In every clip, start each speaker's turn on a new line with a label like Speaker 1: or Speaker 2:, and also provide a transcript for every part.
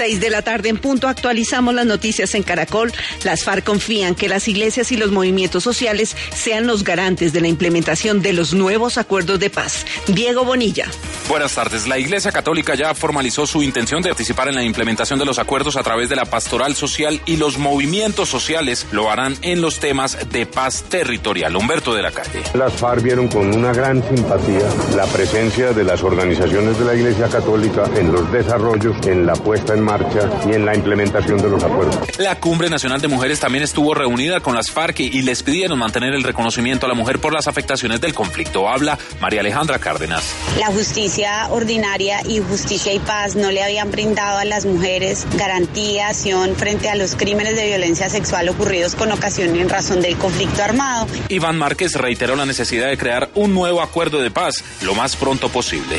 Speaker 1: Seis de la tarde en punto actualizamos las noticias en Caracol. Las FARC confían que las iglesias y los movimientos sociales sean los garantes de la implementación de los nuevos acuerdos de paz. Diego Bonilla.
Speaker 2: Buenas tardes. La Iglesia Católica ya formalizó su intención de participar en la implementación de los acuerdos a través de la pastoral social y los movimientos sociales lo harán en los temas de paz territorial. Humberto de la Calle.
Speaker 3: Las FARC vieron con una gran simpatía la presencia de las organizaciones de la Iglesia Católica en los desarrollos, en la puesta en marcha y en la implementación de los acuerdos.
Speaker 2: La Cumbre Nacional de Mujeres también estuvo reunida con las FARC y les pidieron mantener el reconocimiento a la mujer por las afectaciones del conflicto. Habla María Alejandra Cárdenas.
Speaker 4: La justicia ordinaria y justicia y paz no le habían brindado a las mujeres garantía, acción frente a los crímenes de violencia sexual ocurridos con ocasión en razón del conflicto armado.
Speaker 2: Iván Márquez reiteró la necesidad de crear un nuevo acuerdo de paz lo más pronto posible.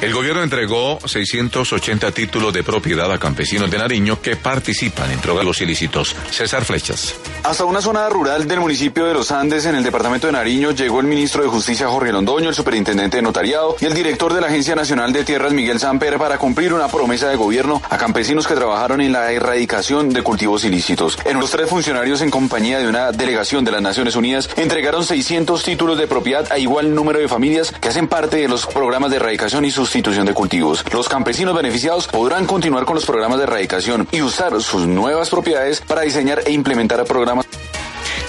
Speaker 5: El gobierno entregó 680 títulos de propiedad a campesinos de Nariño que participan en drogas ilícitos. César Flechas.
Speaker 6: Hasta una zona rural del municipio de Los Andes, en el departamento de Nariño, llegó el ministro de Justicia Jorge Londoño, el superintendente de notariado y el director de la Agencia Nacional de Tierras Miguel Samper para cumplir una promesa de gobierno a campesinos que trabajaron en la erradicación de cultivos ilícitos. En los tres funcionarios, en compañía de una delegación de las Naciones Unidas, entregaron 600 títulos de propiedad a igual número de familias que hacen parte de los programas de erradicación y de cultivos. Los campesinos beneficiados podrán continuar con los programas de erradicación y usar sus nuevas propiedades para diseñar e implementar programas.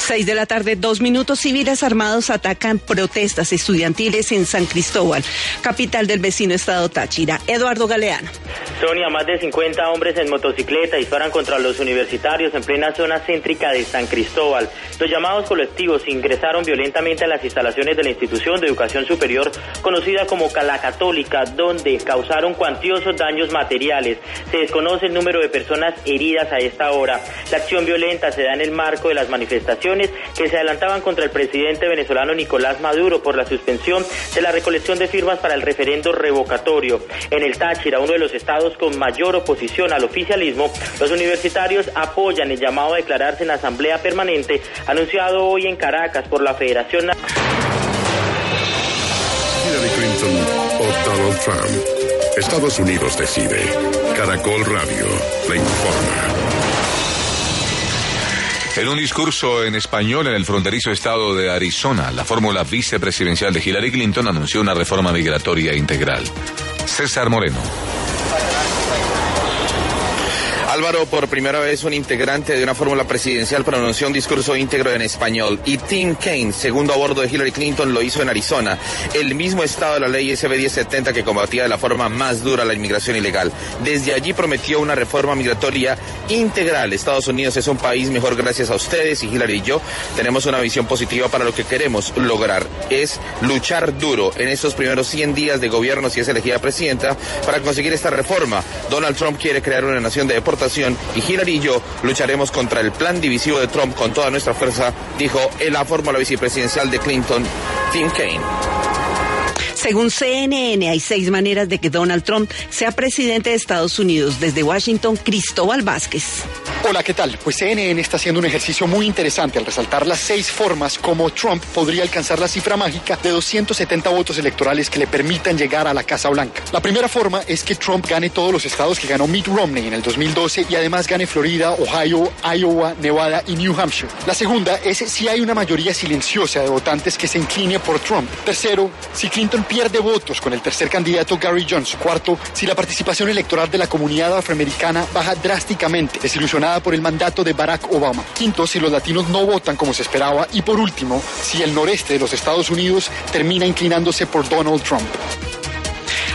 Speaker 1: Seis de la tarde, dos minutos. Civiles armados atacan protestas estudiantiles en San Cristóbal, capital del vecino estado Táchira. Eduardo Galeano.
Speaker 7: Sonia, más de 50 hombres en motocicleta disparan contra los universitarios en plena zona céntrica de San Cristóbal. Los llamados colectivos ingresaron violentamente a las instalaciones de la institución de educación superior conocida como Cala Católica, donde causaron cuantiosos daños materiales. Se desconoce el número de personas heridas a esta hora. La acción violenta se da en el marco de las manifestaciones que se adelantaban contra el presidente venezolano Nicolás Maduro por la suspensión de la recolección de firmas para el referendo revocatorio. En el Táchira, uno de los estados con mayor oposición al oficialismo, los universitarios apoyan el llamado a declararse en asamblea permanente anunciado hoy en Caracas por la Federación
Speaker 8: Hillary Clinton o Donald Trump. Estados Unidos decide. Caracol Radio le informa.
Speaker 5: En un discurso en español en el fronterizo estado de Arizona, la fórmula vicepresidencial de Hillary Clinton anunció una reforma migratoria integral. César Moreno.
Speaker 9: Álvaro, por primera vez, un integrante de una fórmula presidencial pronunció un discurso íntegro en español. Y Tim Kaine, segundo a bordo de Hillary Clinton, lo hizo en Arizona, el mismo estado de la ley SB 1070 que combatía de la forma más dura la inmigración ilegal. Desde allí prometió una reforma migratoria integral. Estados Unidos es un país mejor gracias a ustedes y Hillary y yo tenemos una visión positiva para lo que queremos lograr. Es luchar duro en estos primeros 100 días de gobierno si es elegida presidenta para conseguir esta reforma. Donald Trump quiere crear una nación de y Hillary y yo lucharemos contra el plan divisivo de Trump con toda nuestra fuerza, dijo en la fórmula vicepresidencial de Clinton, Tim Kaine.
Speaker 1: Según CNN, hay seis maneras de que Donald Trump sea presidente de Estados Unidos. Desde Washington, Cristóbal Vázquez.
Speaker 10: Hola, ¿qué tal? Pues CNN está haciendo un ejercicio muy interesante al resaltar las seis formas como Trump podría alcanzar la cifra mágica de 270 votos electorales que le permitan llegar a la Casa Blanca. La primera forma es que Trump gane todos los estados que ganó Mitt Romney en el 2012 y además gane Florida, Ohio, Iowa, Nevada y New Hampshire. La segunda es si hay una mayoría silenciosa de votantes que se incline por Trump. Tercero, si Clinton pierde votos con el tercer candidato Gary Jones. Cuarto, si la participación electoral de la comunidad afroamericana baja drásticamente, desilusionada por el mandato de Barack Obama. Quinto, si los latinos no votan como se esperaba. Y por último, si el noreste de los Estados Unidos termina inclinándose por Donald Trump.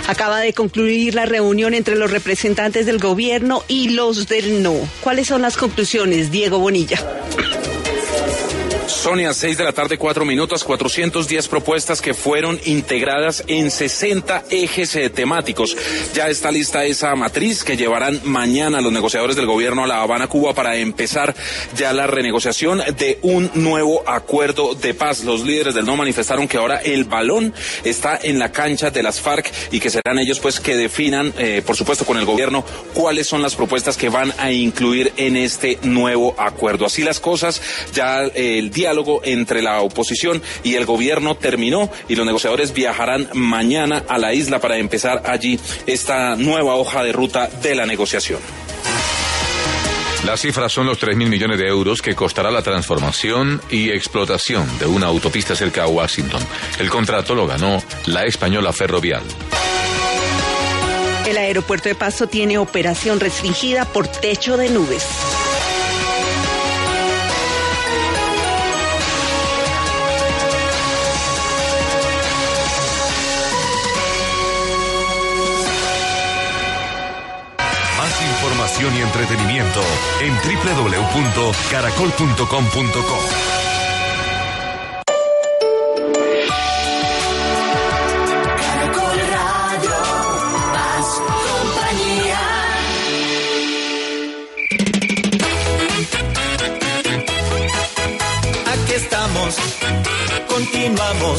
Speaker 1: Acaba de concluir la reunión entre los representantes del gobierno y los del no. ¿Cuáles son las conclusiones, Diego Bonilla?
Speaker 2: Sonia, 6 de la tarde, 4 minutos, 410 propuestas que fueron integradas en 60 ejes eh, temáticos. Ya está lista esa matriz que llevarán mañana los negociadores del gobierno a La Habana, Cuba, para empezar ya la renegociación de un nuevo acuerdo de paz. Los líderes del no manifestaron que ahora el balón está en la cancha de las FARC y que serán ellos pues que definan, eh, por supuesto con el gobierno, cuáles son las propuestas que van a incluir en este nuevo acuerdo. Así las cosas, ya el diálogo entre la oposición y el gobierno terminó y los negociadores viajarán mañana a la isla para empezar allí esta nueva hoja de ruta de la negociación.
Speaker 5: Las cifras son los 3 mil millones de euros que costará la transformación y explotación de una autopista cerca a Washington. El contrato lo ganó la española Ferrovial.
Speaker 1: El aeropuerto de Pasto tiene operación restringida por techo de nubes.
Speaker 11: En www.caracol.com.co.
Speaker 12: Caracol Radio, más compañía.
Speaker 13: Aquí estamos, continuamos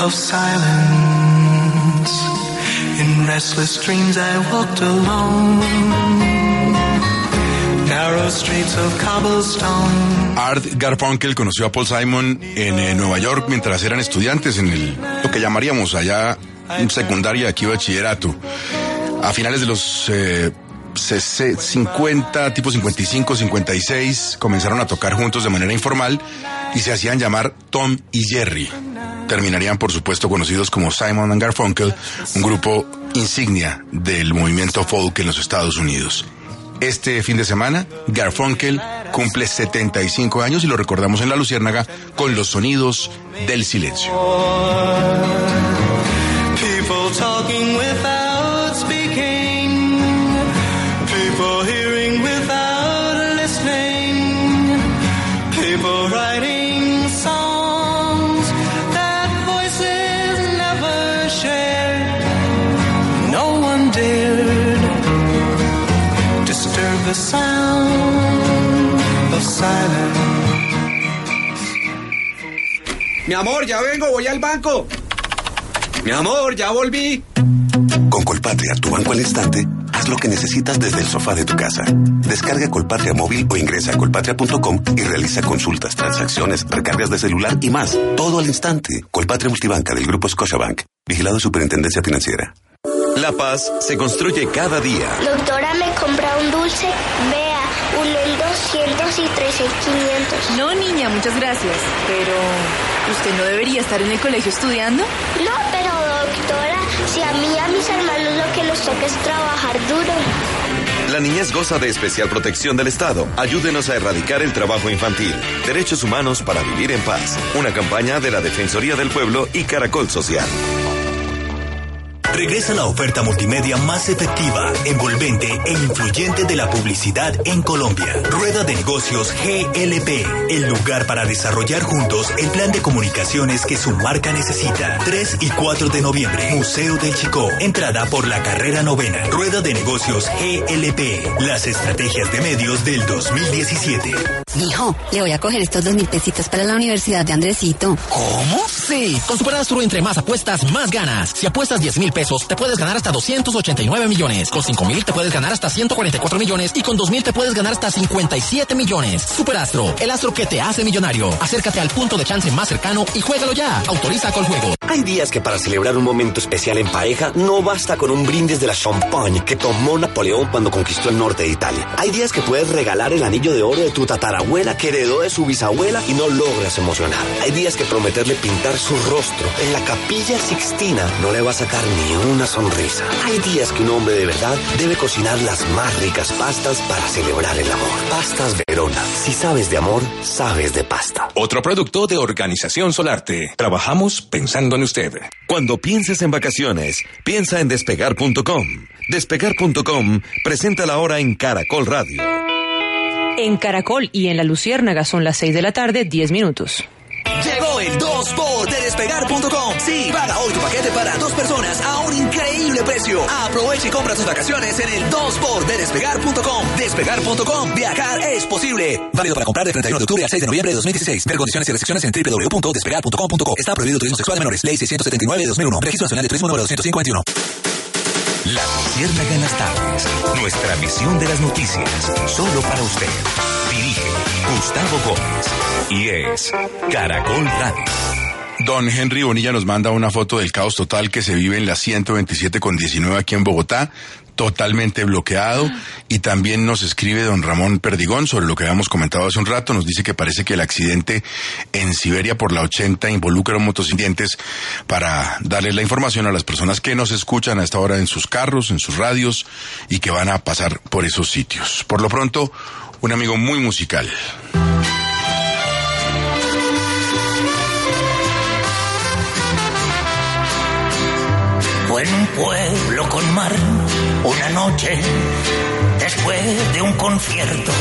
Speaker 14: of silence. In restless dreams I walked alone.
Speaker 15: Art Garfunkel conoció a Paul Simon en eh, Nueva York mientras eran estudiantes en el, lo que llamaríamos allá secundaria, aquí bachillerato. A finales de los eh, 50, tipo 55, 56, comenzaron a tocar juntos de manera informal y se hacían llamar Tom y Jerry. Terminarían, por supuesto, conocidos como Simon and Garfunkel, un grupo insignia del movimiento folk en los Estados Unidos. Este fin de semana, Garfunkel cumple 75 años y lo recordamos en La Luciérnaga con los sonidos del silencio.
Speaker 16: Mi amor, ya vengo, voy al banco. Mi amor, ya volví.
Speaker 17: Con Colpatria, tu banco al instante, haz lo que necesitas desde el sofá de tu casa. Descarga Colpatria móvil o ingresa a colpatria.com y realiza consultas, transacciones, recargas de celular y más. Todo al instante. Colpatria Multibanca del Grupo Scotiabank. Vigilado Superintendencia Financiera.
Speaker 11: La paz se construye cada día.
Speaker 18: Doctora, ¿me compra un dulce? Vea, uno en 200 y tres en 500.
Speaker 19: No, niña, muchas gracias. Pero, ¿usted no debería estar en el colegio estudiando?
Speaker 18: No, pero doctora, si a mí y a mis hermanos lo que nos toca es trabajar duro.
Speaker 11: La niñez goza de especial protección del Estado. Ayúdenos a erradicar el trabajo infantil. Derechos humanos para vivir en paz. Una campaña de la Defensoría del Pueblo y Caracol Social.
Speaker 20: Regresa la oferta multimedia más efectiva, envolvente e influyente de la publicidad en Colombia. Rueda de Negocios GLP, el lugar para desarrollar juntos el plan de comunicaciones que su marca necesita. 3 y 4 de noviembre, Museo del Chico. Entrada por la carrera novena. Rueda de Negocios GLP, las estrategias de medios del 2017.
Speaker 21: Hijo, le voy a coger estos dos mil pesitos para la universidad de Andresito.
Speaker 22: ¿Cómo? Sí, con Superastro entre más apuestas, más ganas. Si apuestas 10 mil pesos, te puedes ganar hasta 289 millones. Con 5 mil te puedes ganar hasta 144 millones. Y con 2 mil te puedes ganar hasta 57 millones. Superastro, el astro que te hace millonario. Acércate al punto de chance más cercano y juégalo ya. Autoriza con juego.
Speaker 23: Hay días que para celebrar un momento especial en pareja no basta con un brindis de la champagne que tomó Napoleón cuando conquistó el norte de Italia. Hay días que puedes regalar el anillo de oro de tu tatarabuela que heredó de su bisabuela y no logras emocionar. Hay días que prometerle pintar su rostro en la capilla Sixtina no le va a sacar ni una sonrisa. Hay días que un hombre de verdad debe cocinar las más ricas pastas para celebrar el amor. Pastas Verona. Si sabes de amor, sabes de pasta.
Speaker 24: Otro producto de Organización Solarte. Trabajamos pensando
Speaker 11: pensando en usted. Cuando pienses en vacaciones, piensa en despegar.com. Despegar.com presenta la hora en Caracol Radio.
Speaker 25: En Caracol y en La Luciérnaga son las 6 de la tarde, 10 minutos.
Speaker 26: Llegó el 2 por de despegar.com. Sí, paga hoy tu paquete para dos personas a un increíble precio. Aprovecha y compra tus vacaciones en el 2 por de despegar.com. Viajar es posible. Válido para comprar de 31 de octubre al 6 de noviembre de 2016. Ver condiciones y restricciones en www.despegar.com.co. Está prohibido turismo sexual de menores. Ley 679 de 2001. Registro Nacional de Turismo número 251.
Speaker 20: La Luciérnaga en las tardes. Nuestra misión de las noticias. Solo para usted. Gustavo Gómez. Y es Caracol Radio.
Speaker 15: Don Henry Bonilla nos manda una foto del caos total que se vive en la 127 con 19 aquí en Bogotá, totalmente bloqueado. Y también nos escribe don Ramón Perdigón sobre lo que habíamos comentado hace un rato. Nos dice que parece que el accidente en Siberia por la 80 involucra a motocicletas para darles la información a las personas que nos escuchan a esta hora en sus carros, en sus radios y que van a pasar por esos sitios. Por lo pronto, un amigo muy musical.
Speaker 27: Fue en un pueblo con mar, una noche después de un concierto.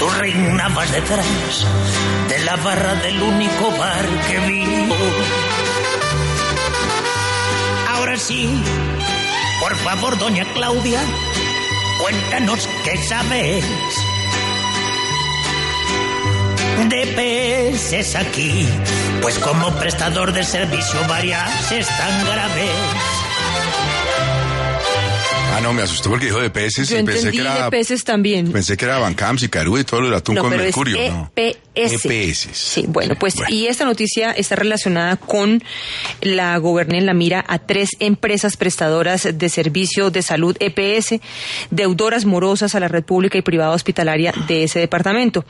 Speaker 27: Tú reinabas detrás de la barra del único bar que vivo. Ahora sí, por favor, doña Claudia, cuéntanos qué sabes. De peces aquí, pues como prestador de servicio varias están graves.
Speaker 15: Ah, no, me asustó porque dijo de peces
Speaker 25: Yo
Speaker 15: y pensé
Speaker 25: entendí
Speaker 15: que era,
Speaker 25: de peces también.
Speaker 15: pensé que era Bancams y Carú y todo lo del atún
Speaker 25: No,
Speaker 15: con
Speaker 25: pero
Speaker 15: mercurio.
Speaker 25: es
Speaker 15: no.
Speaker 25: EPS.
Speaker 15: EPS.
Speaker 25: Sí, bueno, pues y esta noticia está relacionada con la goberné en la mira a tres empresas prestadoras de servicio de salud EPS, deudoras morosas a la red pública y privada hospitalaria de ese departamento.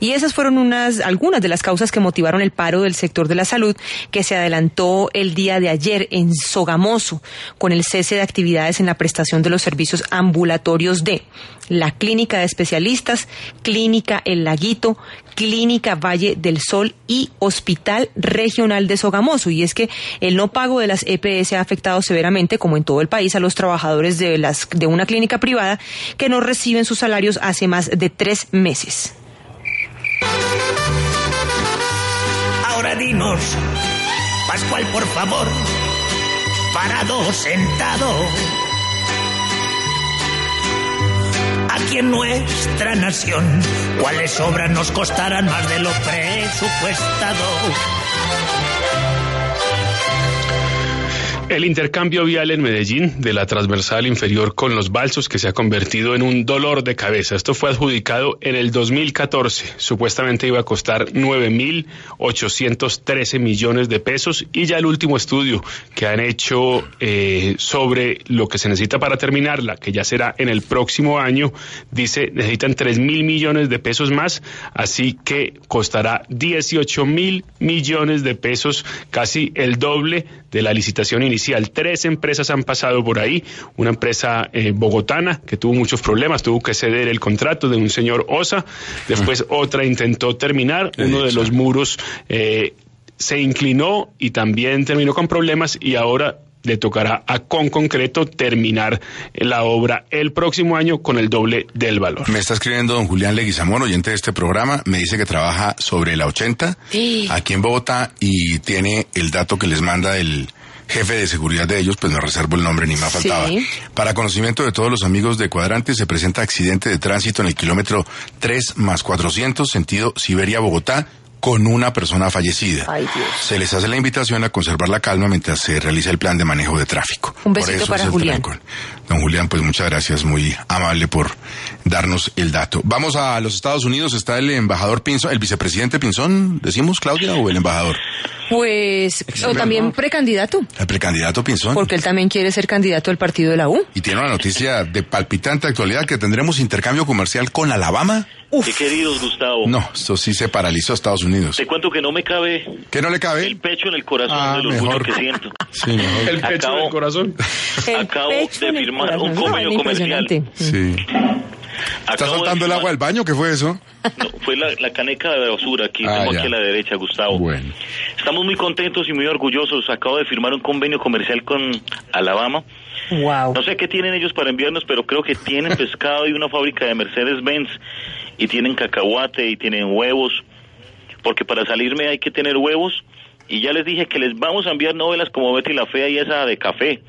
Speaker 25: Y esas fueron unas algunas de las causas que motivaron el paro del sector de la salud que se adelantó el día de ayer en Sogamoso con el cese de actividades en la prestación de los servicios ambulatorios de la Clínica de Especialistas, Clínica El Laguito, Clínica Valle del Sol y Hospital Regional de Sogamoso. Y es que el no pago de las EPS ha afectado severamente, como en todo el país, a los trabajadores de, las, de una clínica privada que no reciben sus salarios hace más de tres meses.
Speaker 27: Ahora dinos, Pascual, por favor, parado, sentado. Aquí en nuestra nación, ¿cuáles obras nos costarán más de lo presupuestado?
Speaker 14: El intercambio vial en Medellín de la transversal inferior con los balsos que se ha convertido en un dolor de cabeza. Esto fue adjudicado en el 2014. Supuestamente iba a costar 9.813 millones de pesos y ya el último estudio que han hecho eh, sobre lo que se necesita para terminarla, que ya será en el próximo año, dice necesitan 3 mil millones de pesos más, así que costará 18 mil millones de pesos, casi el doble de la licitación inicial. Tres empresas han pasado por ahí. Una empresa eh, bogotana que tuvo muchos problemas, tuvo que ceder el contrato de un señor Osa. Después otra intentó terminar. Uno de los muros eh, se inclinó y también terminó con problemas y ahora le tocará a con concreto terminar la obra el próximo año con el doble del valor.
Speaker 15: Me está escribiendo don Julián Leguizamón, oyente de este programa, me dice que trabaja sobre la 80 aquí en Bogotá y tiene el dato que les manda el jefe de seguridad de ellos, pues no reservo el nombre ni más faltaba.
Speaker 25: Sí.
Speaker 15: Para conocimiento de todos los amigos de Cuadrante, se presenta accidente de tránsito en el kilómetro 3 más 400, sentido Siberia-Bogotá, con una persona fallecida.
Speaker 25: Ay, Dios.
Speaker 15: Se les hace la invitación a conservar la calma mientras se realiza el plan de manejo de tráfico.
Speaker 25: Un
Speaker 15: Por
Speaker 25: besito
Speaker 15: eso
Speaker 25: para Julián.
Speaker 15: trancón. Don Julián, pues muchas gracias, muy amable por darnos el dato. Vamos a los Estados Unidos, está el embajador Pinzón, el vicepresidente Pinzón, decimos Claudia, o el embajador.
Speaker 25: Pues, o también precandidato,
Speaker 15: El precandidato Pinzón.
Speaker 25: porque él también quiere ser candidato al partido de la U.
Speaker 15: Y tiene una noticia de palpitante actualidad que tendremos intercambio comercial con Alabama.
Speaker 28: Qué queridos, Gustavo.
Speaker 15: No, esto sí se paralizó a Estados Unidos.
Speaker 28: Te cuento que no me cabe
Speaker 15: ¿Qué no le cabe?
Speaker 28: el pecho en el corazón
Speaker 15: Ah,
Speaker 28: del orgullo
Speaker 15: mejor.
Speaker 28: que siento.
Speaker 15: Sí, mejor.
Speaker 14: El pecho
Speaker 28: Acabo-
Speaker 14: del corazón.
Speaker 28: Acabo
Speaker 25: pecho
Speaker 28: de
Speaker 25: en el
Speaker 28: firmar
Speaker 25: corazón.
Speaker 28: un
Speaker 25: No,
Speaker 28: convenio comercial
Speaker 25: impresionante.
Speaker 15: Sí. ¿Está saltando el agua del baño? ¿Qué fue eso?
Speaker 28: No, fue la, la caneca de basura aquí,
Speaker 15: Ah,
Speaker 28: tengo
Speaker 15: ya.
Speaker 28: aquí a la derecha, Gustavo.
Speaker 15: Bueno.
Speaker 28: Estamos muy contentos y muy orgullosos. Acabo de firmar un convenio comercial con Alabama.
Speaker 25: Wow.
Speaker 28: No sé qué tienen ellos para enviarnos, pero creo que tienen pescado y una fábrica de Mercedes-Benz y tienen cacahuate y tienen huevos, porque para salirme hay que tener huevos y ya les dije que les vamos a enviar novelas como Betty la Fea y esa de café.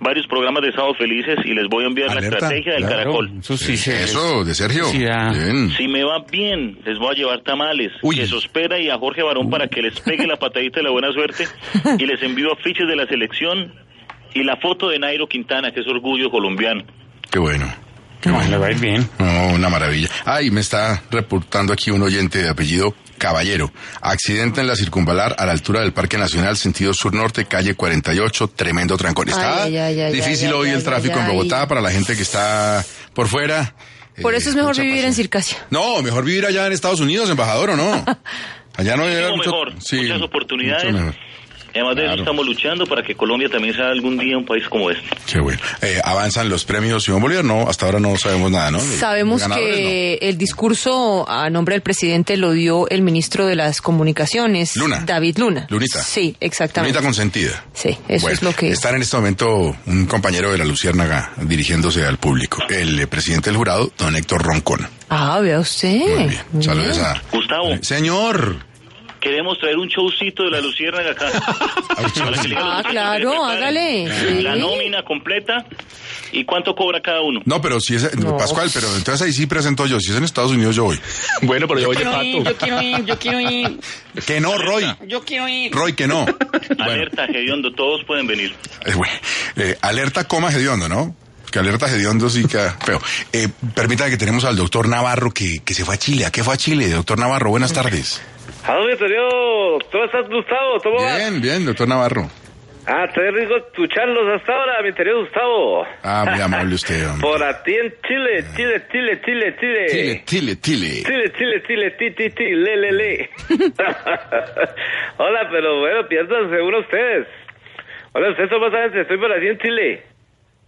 Speaker 28: Varios programas de Sábado Felices y les voy a enviar la
Speaker 15: Alerta,
Speaker 28: estrategia del
Speaker 15: claro.
Speaker 28: caracol.
Speaker 29: Eso sí, se-
Speaker 15: Eso, de Sergio.
Speaker 29: Sí.
Speaker 15: Bien.
Speaker 28: Si me va bien, les voy a llevar tamales, queso espera y a Jorge Barón para que les pegue la patadita de la buena suerte y les envío afiches de la selección y la foto de Nairo Quintana, que es orgullo colombiano.
Speaker 15: Qué bueno.
Speaker 29: No, le va a ir bien.
Speaker 15: No, una maravilla. Ay, me está reportando aquí un oyente de apellido Caballero. Accidente en la circunvalar a la altura del Parque Nacional, sentido sur-norte, calle 48, tremendo trancón. Está
Speaker 25: Ay, ay, ay,
Speaker 15: difícil
Speaker 25: ay,
Speaker 15: hoy
Speaker 25: ay,
Speaker 15: el tráfico
Speaker 25: ay,
Speaker 15: en
Speaker 25: ay.
Speaker 15: Bogotá para la gente que está por fuera.
Speaker 25: Por
Speaker 15: Eh,
Speaker 25: eso es mejor vivir en. Circasia.
Speaker 15: No, mejor vivir allá en Estados Unidos, embajador, ¿o no? Allá no
Speaker 28: Muchísimo
Speaker 15: mucho...
Speaker 28: mejor,
Speaker 15: sí,
Speaker 28: muchas oportunidades.
Speaker 15: mucho mejor.
Speaker 28: Además de eso estamos luchando para que Colombia también sea algún día un país como este.
Speaker 15: Qué bueno. Eh, avanzan los premios Simón Bolívar, no, hasta ahora no sabemos nada, ¿no?
Speaker 25: Sabemos que el discurso a nombre del presidente lo dio el ministro de las Comunicaciones,
Speaker 15: Luna.
Speaker 25: David Luna.
Speaker 15: Lunita.
Speaker 25: Sí, exactamente.
Speaker 15: Lunita consentida.
Speaker 25: Sí, eso
Speaker 15: Bueno,
Speaker 25: es lo que...
Speaker 15: Está en este momento un compañero de la Luciérnaga dirigiéndose al público, el eh, presidente del jurado, don Héctor Roncón.
Speaker 25: Ah, vea usted. Muy
Speaker 15: Saludos
Speaker 25: bien.
Speaker 15: a...
Speaker 28: Gustavo,
Speaker 15: Señor.
Speaker 28: Queremos traer un showcito de la Luciérnaga acá.
Speaker 25: Ah, claro, hágale. Sí.
Speaker 28: La nómina completa y cuánto cobra cada uno.
Speaker 15: No, pero si es... Pascual, pero entonces ahí sí presento yo. Si es en Estados Unidos, yo voy.
Speaker 14: Bueno, pero yo voy de
Speaker 29: quiero ir,
Speaker 14: pato.
Speaker 29: yo quiero ir, yo quiero ir,
Speaker 15: Que no, Roy.
Speaker 29: yo quiero ir.
Speaker 15: Roy, que no.
Speaker 28: Alerta, Gediondo, todos pueden venir.
Speaker 15: Eh, bueno, eh, alerta coma hediondo, ¿no? Que alerta hediondo sí que feo. Eh, permítame que tenemos al doctor Navarro que, que se fue a Chile. ¿A qué fue a Chile? Doctor Navarro, buenas tardes.
Speaker 30: ¿A dónde te dio? ¿Cómo estás, Gustavo? ¿Cómo vas?
Speaker 15: Bien, bien, doctor Navarro.
Speaker 30: Ah, te rico escucharlos hasta ahora, mi querido Gustavo.
Speaker 15: Ah, muy amable usted, hombre.
Speaker 30: Por a ti en Chile, Chile, Chile, Chile, Chile.
Speaker 15: Chile, Chile, Chile.
Speaker 30: Chile, Chile, Chile, ti, ti, ti, le, le, le. Hola, pero bueno, piensan seguro ustedes. Hola, ustedes cómo saben si estoy por aquí en Chile.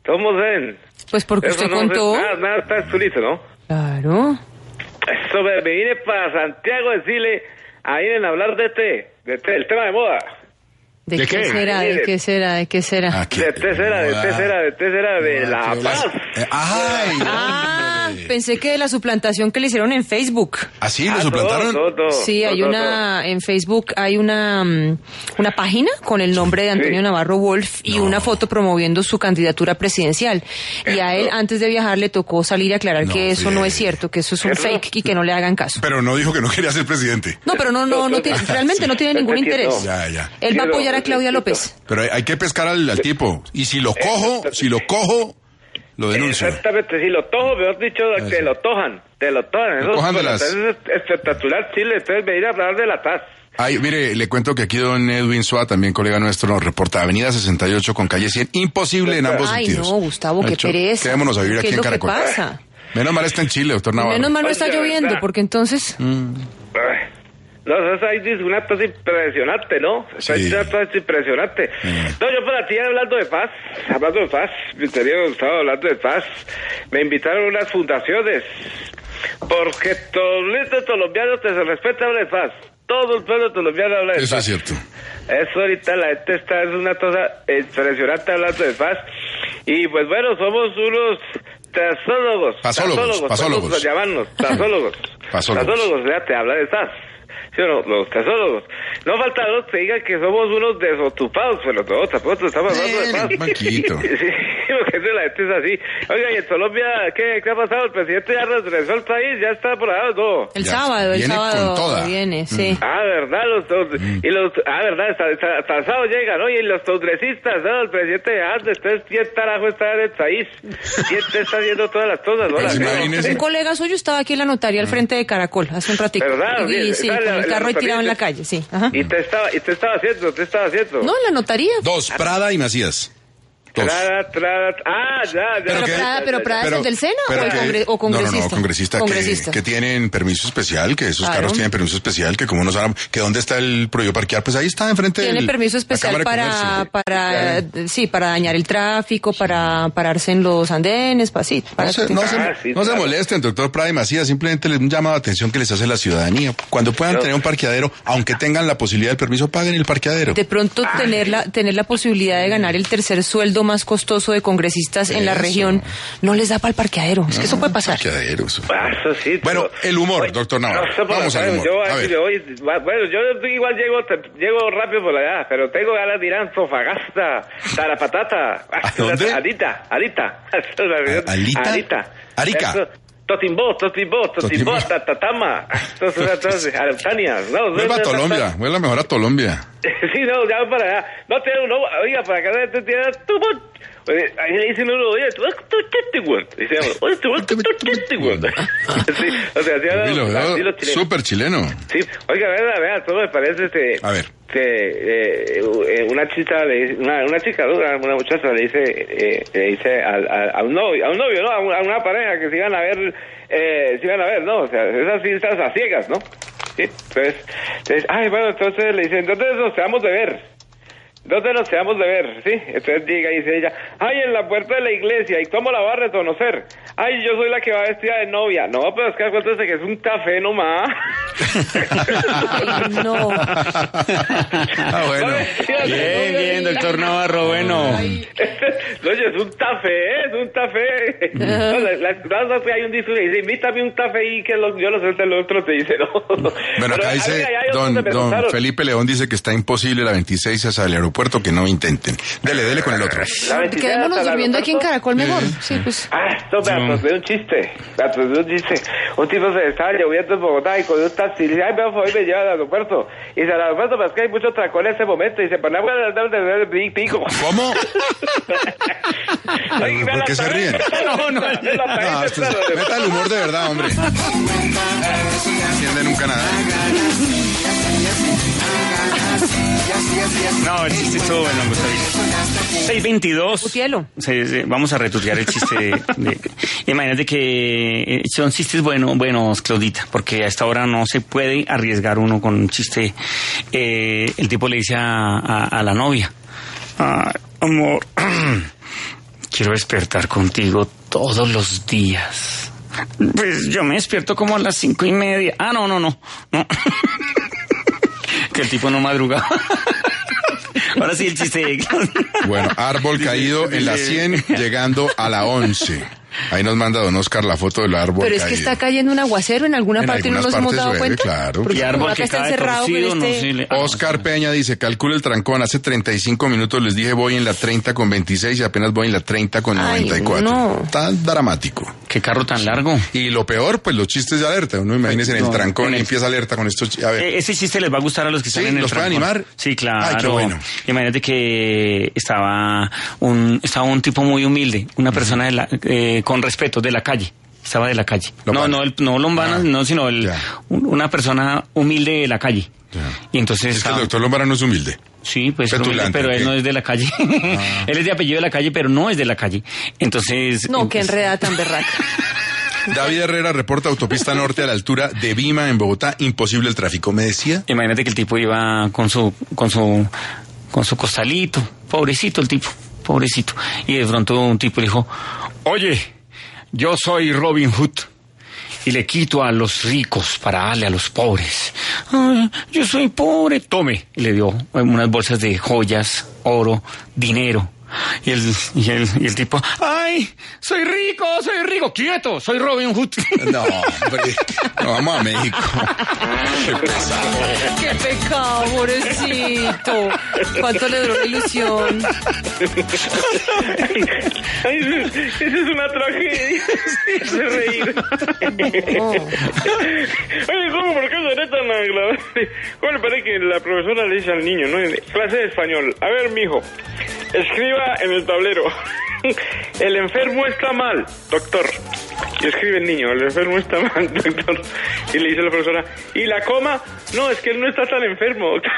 Speaker 30: ¿Cómo ven?
Speaker 25: Pues porque
Speaker 30: Eso
Speaker 25: usted
Speaker 30: no sé,
Speaker 25: contó.
Speaker 30: Nada, nada, está ¿no?
Speaker 25: Claro.
Speaker 30: Eso me, me vine para Santiago de Chile a ir a hablar de este, de este, el tema de moda.
Speaker 25: ¿De,
Speaker 30: ¿De
Speaker 25: qué,
Speaker 30: qué?
Speaker 25: será? ¿De qué será? ¿De qué será?
Speaker 30: De tercera, de tercera, de tercera, de La Paz.
Speaker 15: Eh, ay,
Speaker 25: Ah, pensé que de la suplantación que le hicieron en Facebook.
Speaker 15: ¿Así lo suplantaron?
Speaker 25: Sí, hay una en Facebook hay una mm, una página con el nombre de Antonio Navarro Wolf y una foto promoviendo su candidatura presidencial. Y a él antes de viajar le tocó salir y aclarar
Speaker 15: No,
Speaker 25: que eso no
Speaker 15: sí.
Speaker 25: es cierto, que eso es un fake y que no le hagan caso.
Speaker 15: Pero no dijo que no quería ser presidente.
Speaker 25: No, pero no no no tiene, realmente no tiene ningún interés.
Speaker 15: Ya, ya.
Speaker 25: Él va a apoyar a Claudia López.
Speaker 15: Pero hay, que pescar al, al tipo. Y si lo cojo, si lo cojo, lo denuncio.
Speaker 30: Exactamente, si lo tojo, mejor dicho, te lo tojan, te lo tojan.
Speaker 15: Lo
Speaker 30: Eso
Speaker 15: cojan de
Speaker 30: bueno,
Speaker 15: las-
Speaker 30: Es espectacular Chile, entonces venir a hablar de la paz.
Speaker 15: Ay, mire, le cuento que aquí don Edwin Suá, también colega nuestro, nos reporta Avenida 68 con calle 100. Imposible en ambos
Speaker 25: Ay,
Speaker 15: sentidos.
Speaker 25: no, Gustavo, qué pereza.
Speaker 15: Quedémonos a vivir
Speaker 25: ¿Qué
Speaker 15: aquí
Speaker 25: es
Speaker 15: en
Speaker 25: lo que
Speaker 15: Caracol.
Speaker 25: pasa?
Speaker 15: Menos mal está en Chile, doctor Navarro.
Speaker 25: Menos mal no está lloviendo, porque entonces
Speaker 30: Ay, No, eso ahí dice una cosa impresionante, ¿no? Eso
Speaker 15: Sí.
Speaker 30: es una cosa impresionante. No, yo para ti hablando de paz, hablando de paz, mi querido Gustavo, hablando de paz, me invitaron a unas fundaciones, porque todo el colombiano te se respeta habla de paz. Todo el pueblo colombiano habla de
Speaker 15: Eso
Speaker 30: paz.
Speaker 15: es cierto.
Speaker 30: Eso ahorita la gente está, es una cosa impresionante hablando de paz. Y pues bueno, somos unos tasólogos.
Speaker 15: Pasólogos, pasólogos.
Speaker 30: a llamarnos, tasólogos.
Speaker 15: Pasólogos.
Speaker 30: Tasólogos, ya te habla de paz. ¿Sí o no? Los tasólogos. No falta los que digan que somos unos desotupados, pero todos tampoco estamos hablando de paz. Sí, porque la gente es así. Oiga, ¿y en Colombia qué, qué ha pasado? ¿El presidente ya regresó al país? ¿Ya está por allá no?
Speaker 25: el sábado, el
Speaker 15: viene con
Speaker 25: sábado
Speaker 15: toda.
Speaker 25: viene, sí.
Speaker 30: Ah, verdad, los, los- y los, ah, verdad, hasta, hasta, hasta el sábado llegan, oye, y los congresistas, ¿no? El presidente de Andes, entonces, ¿quién carajo está en el país? ¿Quién te está haciendo todas las cosas, no?
Speaker 15: Pues
Speaker 25: Un colega suyo estaba aquí en la notaría al frente de Caracol hace un ratito.
Speaker 30: ¿Verdad?
Speaker 25: Y,
Speaker 30: Sí,
Speaker 25: el carro ahí
Speaker 30: notaría
Speaker 25: tirado en la calle, sí. Ajá.
Speaker 30: ¿Y te estaba, y te estaba haciendo? ¿Te estaba haciendo?
Speaker 25: No, en la notaría.
Speaker 15: Dos, Prada y Macías.
Speaker 30: Trada, trada, ah, ya, ya.
Speaker 25: Pero Prada, pero Prada es el del Sena o, el
Speaker 15: que-
Speaker 25: congre- o congresista.
Speaker 15: No, no, no, congresista, que-
Speaker 25: Congresista.
Speaker 15: Que, tienen permiso especial, que esos
Speaker 25: Claro.
Speaker 15: carros tienen permiso especial, que como no saben, que dónde está el prohibido parquear, pues ahí está enfrente
Speaker 25: Tiene permiso
Speaker 15: la
Speaker 25: especial para, para, sí, para dañar el tráfico, para pararse en los andenes, para sí. Para
Speaker 15: No se, no se-
Speaker 30: Ah, sí,
Speaker 15: no se
Speaker 30: claro.
Speaker 15: molesten, doctor Prada y Macías, simplemente les llamado de atención que les hace la ciudadanía. Cuando puedan tener un parqueadero, aunque tengan la posibilidad del permiso, paguen el parqueadero.
Speaker 25: De pronto tener la, tener la posibilidad de ganar el tercer sueldo más costoso de congresistas en la
Speaker 15: Eso.
Speaker 25: región no les da para el parqueadero. Es que eso puede pasar.
Speaker 15: Parqueadero, eso.
Speaker 30: Eso sí.
Speaker 15: Bueno, el humor, doctor Navarro.
Speaker 30: No
Speaker 15: Vamos al humor.
Speaker 30: Yo,
Speaker 15: A ver.
Speaker 30: hoy- bueno, yo igual llego, te- llego rápido por allá, pero tengo ganas de ir a Antofagasta, Tarapatata.
Speaker 15: ¿A dónde?
Speaker 30: Región.
Speaker 15: ¿Alita?
Speaker 30: Alita.
Speaker 15: Arica.
Speaker 30: Eso. Totimbó, Totimbó, Totimbó. Tatatama. Entonces, entonces, Araucania. No,
Speaker 15: Vuelva a Colombia, vuelva mejor a Colombia.
Speaker 30: Sí, no, ya para allá. No te no, oiga, para acá te tiene Ahí le dicen uno, oye, tú tú qué te güey. Dice, oye, tú tú qué te güey. Sí, o sea, así los chilenos.
Speaker 15: súper chileno.
Speaker 30: Sí, oiga, vea, vea, todo me parece este,
Speaker 15: A ver.
Speaker 30: que eh, eh, una chica le dice, una, una chica dura, una muchacha le dice, eh, le dice al, al- a un novio, a un novio, ¿no? A, un- a una pareja que se iban a ver, eh, se iban a ver, ¿no? O sea, esas citas a ciegas, ¿no? Sí, entonces, entonces, ay, bueno, entonces le dice, entonces nos quedamos de ver. ¿Dónde nos quedamos de ver? Sí, entonces llega y dice ella, ay, en la puerta de la iglesia, ¿y cómo la va a reconocer? Ay, yo soy la que va vestida de novia. No, pero es que acuérdese que es un café nomás.
Speaker 25: Ay, no.
Speaker 15: Ah, bueno.
Speaker 29: Bien, bien, doctor Navarro, bueno.
Speaker 30: Oye, es un café, es un café. No, la, la, la- hay un disco que dice, invítame un café y que lo- yo lo suelto, el otro te dice, no.
Speaker 15: Bueno,
Speaker 30: Pero,
Speaker 15: acá dice, don,
Speaker 30: que
Speaker 15: don. Felipe León dice que está imposible la 26 hacia el aeropuerto, que no intenten. Dele, dele con el otro.
Speaker 30: La 26
Speaker 25: Quedémonos durmiendo aquí en
Speaker 30: aeropuerto.
Speaker 25: Caracol mejor. Sí, pues.
Speaker 30: Ah, esto me acordé de un chiste. Me acordé un chiste. Un tipo se estaba lloviendo en Bogotá y con un taxi. Y dice, ay, veo, hoy me lleva al aeropuerto. Y dice, al aeropuerto, pero es que hay mucho tracón en ese momento. Y dice, no voy a dar de ver pico.
Speaker 15: ¿Cómo? ¿Por qué se ríen?
Speaker 30: No, no,
Speaker 15: No, esto es-
Speaker 30: temprano.
Speaker 15: meta el humor de verdad, hombre. No entiende nunca nada.
Speaker 29: No, el chiste estuvo bueno, Gustavito. 622.
Speaker 25: Utielo.
Speaker 29: Sí, sí, vamos a retuitear el chiste de, de- Imagínate que eh, son chistes buenos, buenos, Claudita, porque a esta hora no se puede arriesgar uno con un chiste. Eh, el tipo le dice a, a- a la novia, "Ay, amor, quiero despertar contigo todos los días. Pues yo me despierto como a las cinco y media. Ah, no, no, no, no. que el tipo no madrugaba. Ahora sí el chiste.
Speaker 15: Bueno, árbol caído en la 100, llegando a la 11. Ahí nos manda don Oscar la foto del árbol
Speaker 25: Pero es que
Speaker 15: caído.
Speaker 25: está cayendo un aguacero en alguna
Speaker 15: En
Speaker 25: parte y no nos hemos dado cuenta.
Speaker 15: claro.
Speaker 25: Porque
Speaker 29: Y árbol que
Speaker 25: está encerrado con
Speaker 29: torcido, no
Speaker 25: este...
Speaker 29: le-
Speaker 15: Oscar Peña dice, calcula el trancón, hace 35 minutos les dije voy en la 30 con 26 y apenas voy en la 30 con
Speaker 25: Ay,
Speaker 15: 94.
Speaker 25: no.
Speaker 15: Tan dramático.
Speaker 29: Qué carro tan largo.
Speaker 15: Y lo peor, pues los chistes de alerta. Uno imagínese en el
Speaker 29: No,
Speaker 15: trancón
Speaker 29: en
Speaker 15: y
Speaker 29: el-
Speaker 15: empieza alerta con estos... A ver,
Speaker 29: Eh, Ese chiste les va a gustar a los que
Speaker 15: ¿Sí?
Speaker 29: están en el
Speaker 15: ¿Los puede
Speaker 29: trancón.
Speaker 15: animar?
Speaker 29: Sí, claro.
Speaker 15: Ay, qué bueno.
Speaker 29: Imagínate que estaba un, estaba un tipo muy humilde, una persona de la, eh, con respeto de la calle. Estaba de la calle.
Speaker 15: Lombana.
Speaker 29: No, no, el, no Lombana,
Speaker 15: Ah,
Speaker 29: no, sino el, un- una persona humilde de la calle.
Speaker 15: Ya.
Speaker 29: Y entonces
Speaker 15: es que el doctor Lombara no es humilde.
Speaker 29: Sí, pues humilde, pero él
Speaker 15: ¿qué?
Speaker 29: no es de la calle.
Speaker 15: Ah.
Speaker 29: él es de apellido de la calle, pero no es de la calle. Entonces.
Speaker 25: No, qué
Speaker 29: pues,
Speaker 25: enredada tan berraca.
Speaker 15: David Herrera reporta autopista norte a la altura de Vima en Bogotá. Imposible el tráfico. ¿Me decía?
Speaker 29: Imagínate que el tipo iba con su, con su, con su costalito, pobrecito el tipo, pobrecito. Y de pronto un tipo dijo, oye, yo soy Robin Hood y le quito a los ricos para darle a los pobres. "Ah, yo soy pobre, tome. Y le dio unas bolsas de joyas, oro, dinero. Y el, y el, y el tipo, ¡ay! ¡Soy rico! ¡Soy rico! ¡Quieto! ¡Soy Robin Hood!
Speaker 15: No, hombre. No, vamos a México. Qué pesado.
Speaker 25: Qué pecado, pobrecito. ¿Cuánto le duró la ilusión?
Speaker 30: Ay, eso, eso es una tragedia. Se reír. Oye, ¿cómo? ¿Por qué seré tan agradable? ¿Cómo le parece que la profesora le dice al niño, no? En clase de español. A ver, mijo, escriba en el tablero. El enfermo está mal, doctor. Y escribe el niño, el enfermo está mal, doctor. Y le dice la profesora, ¿y la coma? No, es que él no está tan enfermo, doctor.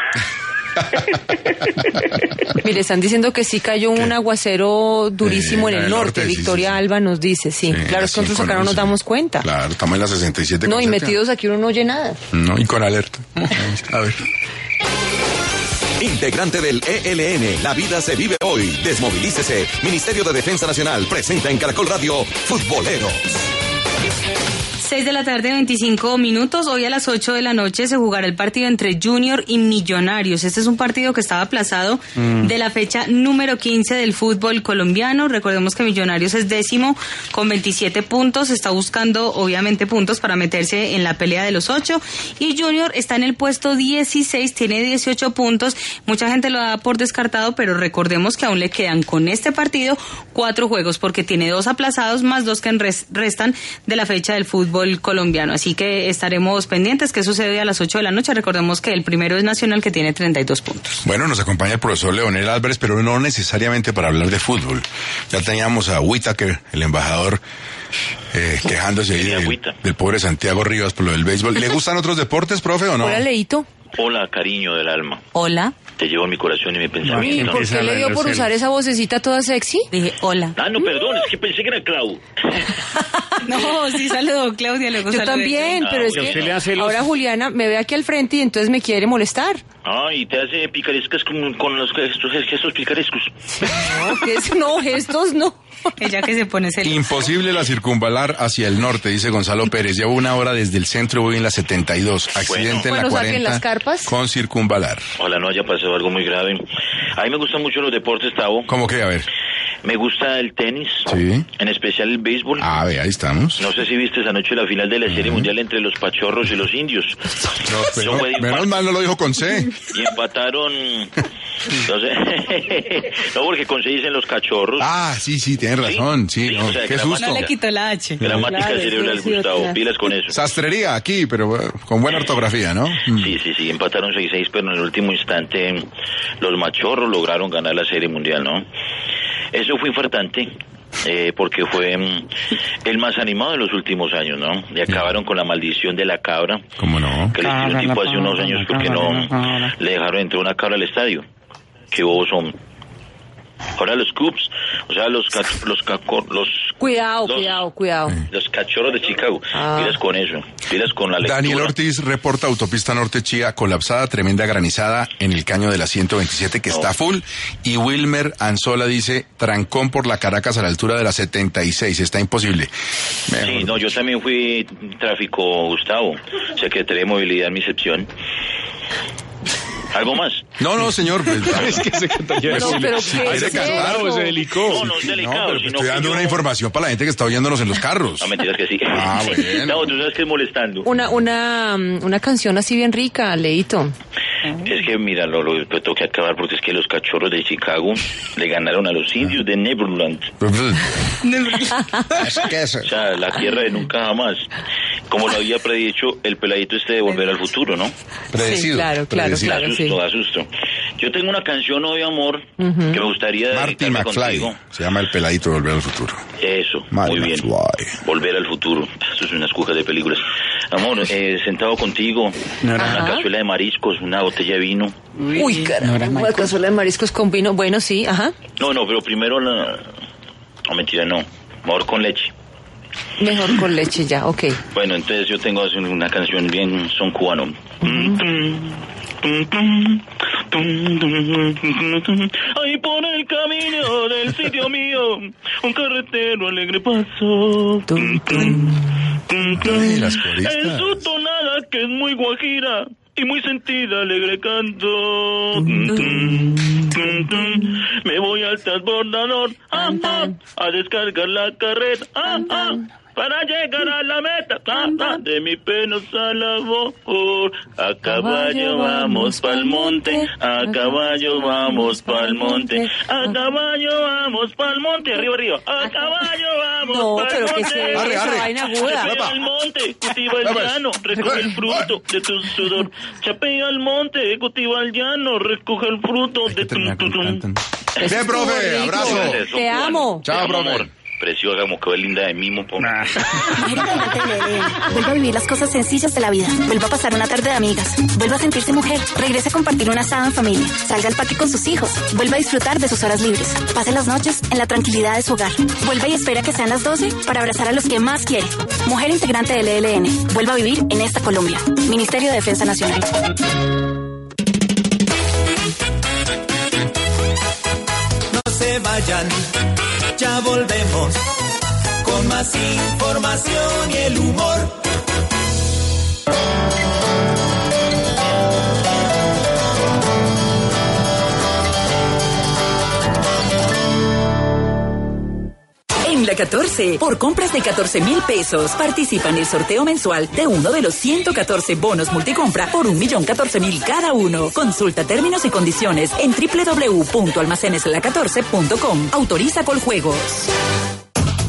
Speaker 25: Mire, están diciendo que sí cayó un aguacero durísimo
Speaker 15: Eh,
Speaker 25: en el
Speaker 15: el
Speaker 25: norte. Victoria
Speaker 15: sí, sí.
Speaker 25: Alba nos dice, sí.
Speaker 15: Sí,
Speaker 25: claro, es que nosotros acá no nos damos cuenta.
Speaker 15: Claro, estamos en la 67.
Speaker 25: No, y metidos aquí uno no oye nada.
Speaker 15: No, y con alerta. A ver.
Speaker 11: Integrante del ELN, la vida se vive hoy. Desmovilícese. Ministerio de Defensa Nacional presenta en Caracol Radio Futboleros.
Speaker 31: 6 de la tarde, 25 minutos. Hoy a las 8 de la noche se jugará el partido entre Junior y Millonarios. Este es un partido que estaba aplazado
Speaker 32: Mm.
Speaker 31: de la fecha número 15 del fútbol colombiano. Recordemos que Millonarios es décimo con 27 puntos. Está buscando, obviamente, puntos para meterse en la pelea de los 8. Y Junior está en el puesto 16, tiene 18 puntos. Mucha gente lo da por descartado, pero recordemos que aún le quedan con este partido cuatro juegos, porque tiene dos aplazados más dos que restan de la fecha del fútbol colombiano. Así que estaremos pendientes. ¿Qué sucede a las 8 de la noche? Recordemos que el primero es Nacional, que tiene 32 puntos.
Speaker 15: Bueno, nos acompaña el profesor Leonel Álvarez, pero no necesariamente para hablar de fútbol. Ya teníamos a Whitaker, el embajador, eh, quejándose ahí del, del pobre Santiago Rivas por lo del béisbol. ¿Le gustan otros deportes, profe, o no?
Speaker 25: Hola, Leito.
Speaker 28: Hola, cariño del alma.
Speaker 31: Hola.
Speaker 28: Te llevo en mi corazón y mi
Speaker 25: ¿Y
Speaker 28: pensamiento.
Speaker 25: por qué le dio por usar esa vocecita toda sexy?
Speaker 31: Dije, hola.
Speaker 28: Ah, no, perdón, es que pensé que era Clau.
Speaker 31: No, sí saludó Claudia, luego
Speaker 25: Yo
Speaker 31: saludé
Speaker 25: también,
Speaker 28: Ah,
Speaker 25: pero es
Speaker 28: ok. ¿Usted le hace
Speaker 25: que
Speaker 28: los-
Speaker 25: ahora Juliana me ve aquí al frente y entonces me quiere molestar.
Speaker 28: Ah, y te hace picarescas con, con los gestos, gestos picarescos.
Speaker 25: No, que es- no, gestos no.
Speaker 31: Ella que se pone celosa.
Speaker 15: Imposible la circunvalar hacia el norte, dice Gonzalo Pérez. Llevo una hora desde el centro, voy en la 72. Accidente en
Speaker 25: Bueno,
Speaker 15: la
Speaker 25: saquen
Speaker 15: 40
Speaker 25: las carpas.
Speaker 15: con circunvalar.
Speaker 28: Ojalá no haya pasado algo muy grave. A mí me gustan mucho los deportes, Tavo.
Speaker 15: ¿Cómo que? A ver.
Speaker 28: Me gusta el tenis,
Speaker 15: Sí.
Speaker 28: en especial el béisbol.
Speaker 15: Ah, ve, ahí estamos.
Speaker 28: No sé si viste esa noche la final de la Serie Mundial entre los pachorros y los indios.
Speaker 15: No, pero- menos
Speaker 28: infarto.
Speaker 15: mal no lo dijo con C.
Speaker 28: Y empataron. Entonces, no, porque con se dicen los cachorros.
Speaker 15: Ah, sí, sí, tienes razón. Sí,
Speaker 28: Sí,
Speaker 15: no,
Speaker 28: o sea,
Speaker 15: qué susto.
Speaker 31: No le quitó la H.
Speaker 28: Gramática
Speaker 31: Claro,
Speaker 28: cerebral,
Speaker 31: sí,
Speaker 28: Gustavo. Pilas con eso.
Speaker 15: Sastrería aquí, pero eh, con buena ortografía, ¿no? Mm.
Speaker 28: Sí, sí, sí, empataron 6-6, pero en el último instante los machorros lograron ganar la Serie Mundial, ¿no? Eso fue infartante. eh, porque fue mm, el más animado de los últimos años, ¿no? Y acabaron con la maldición de la cabra,
Speaker 15: ¿Cómo no?
Speaker 28: que les dio un tipo hace unos años porque no le dejaron entrar una cabra al estadio. Qué bobos son. Ahora los Cubs, o sea, los ca- los los
Speaker 25: Cuidado,
Speaker 28: Los-
Speaker 25: cuidado, cuidado.
Speaker 28: los cachorros de Chicago.
Speaker 25: Ah.
Speaker 28: Con eso. Pilas con la lectura.
Speaker 15: Daniel Ortiz reporta autopista norte Chía colapsada, tremenda granizada en el caño de la 127 que está full. Y Wilmer Anzola dice trancón por la Caracas a la altura de la 76. Está imposible.
Speaker 28: Sí, no, yo también fui tráfico, Gustavo, Secretaría de Movilidad, mi excepción. ¿Algo más?
Speaker 15: No, no, señor. pues,
Speaker 28: Es que Secretaría
Speaker 15: pues,
Speaker 28: No, pero ¿qué
Speaker 15: quiere
Speaker 28: es
Speaker 15: pues,
Speaker 28: Se delicó. No, no es delicado,
Speaker 15: pero
Speaker 28: sino
Speaker 15: estoy dando
Speaker 28: yo-
Speaker 15: una información para la gente que está oyéndonos en los carros.
Speaker 28: No, mentiras que sí.
Speaker 15: Ah, bueno.
Speaker 28: No, tú sabes que es molestando.
Speaker 25: Una, una, mm, una canción así bien rica, Leito.
Speaker 28: Es que, mira, lo, lo, lo tengo que acabar porque es que los cachorros de Chicago le ganaron a los indios de Neverland. O sea, la tierra de nunca jamás. Como lo había predicho el peladito este de Volver al Futuro, ¿no?
Speaker 15: Predecido, Sí, claro, claro, predecido. Claro,
Speaker 28: susto,
Speaker 15: sí.
Speaker 28: da susto. Yo tengo una canción hoy, amor, que me gustaría
Speaker 15: Marty
Speaker 28: dedicarme
Speaker 15: McFly.
Speaker 28: contigo.
Speaker 15: Se llama El Peladito de Volver al Futuro.
Speaker 28: Eso, muy bien.
Speaker 15: McFly.
Speaker 28: Volver al futuro. Eso es unas cujas de películas. Amor, eh, sentado contigo, una
Speaker 25: Ajá.
Speaker 28: cazuela de mariscos, una botella de vino.
Speaker 25: Uy, caramba, una cazuela de mariscos con vino. Bueno, sí, ajá.
Speaker 28: No, no, pero primero la... No, mentira, no. Mejor con leche.
Speaker 25: Mejor con leche ya, ok.
Speaker 28: Bueno, entonces yo tengo una canción bien son cubano. Ahí por el camino del sitio mío, un carretero alegre pasó. En su tonada que es muy guajira y muy sentida, alegre canto. Me voy al transbordador. Ah, ah, a descargar la carrera ah, ah, para llegar a la meta ah, de mi penos a labor. A caballo vamos pa'l monte, a caballo vamos pa'l monte, a caballo vamos pa'l monte, arriba, arriba, a caballo vamos
Speaker 25: No,
Speaker 28: pa'l monte.
Speaker 25: Arre, arre. vaina aguda.
Speaker 28: Al monte, cultiva el
Speaker 25: Vamos.
Speaker 28: llano, recoge el fruto de tu sudor. Chapea al monte, cultiva el llano, recoge el fruto de tu... tu-
Speaker 15: Bien, profe, abrazo.
Speaker 25: Te amo.
Speaker 15: Chao, profe.
Speaker 28: Preciosa, como quedó linda de mimo. Por...
Speaker 21: Vuelva a vivir las cosas sencillas de la vida. Vuelva a pasar una tarde de amigas. Vuelva a sentirse mujer. Regrese a compartir un asado en familia. Salga al parque con sus hijos. Vuelva a disfrutar de sus horas libres. Pase las noches en la tranquilidad de su hogar. Vuelva y espera que sean las 12 para abrazar a los que más quiere. Mujer integrante del ELN. Vuelva a vivir en esta Colombia. Ministerio de Defensa Nacional.
Speaker 33: No se vayan, ya volvemos con más información y el humor.
Speaker 34: La 14, por compras de 14 mil pesos, participa en el sorteo mensual de uno de los 114 bonos multicompra por un millón 14 mil cada uno. Consulta términos y condiciones en www.almaceneslacatorce.com. Autoriza Coljuegos.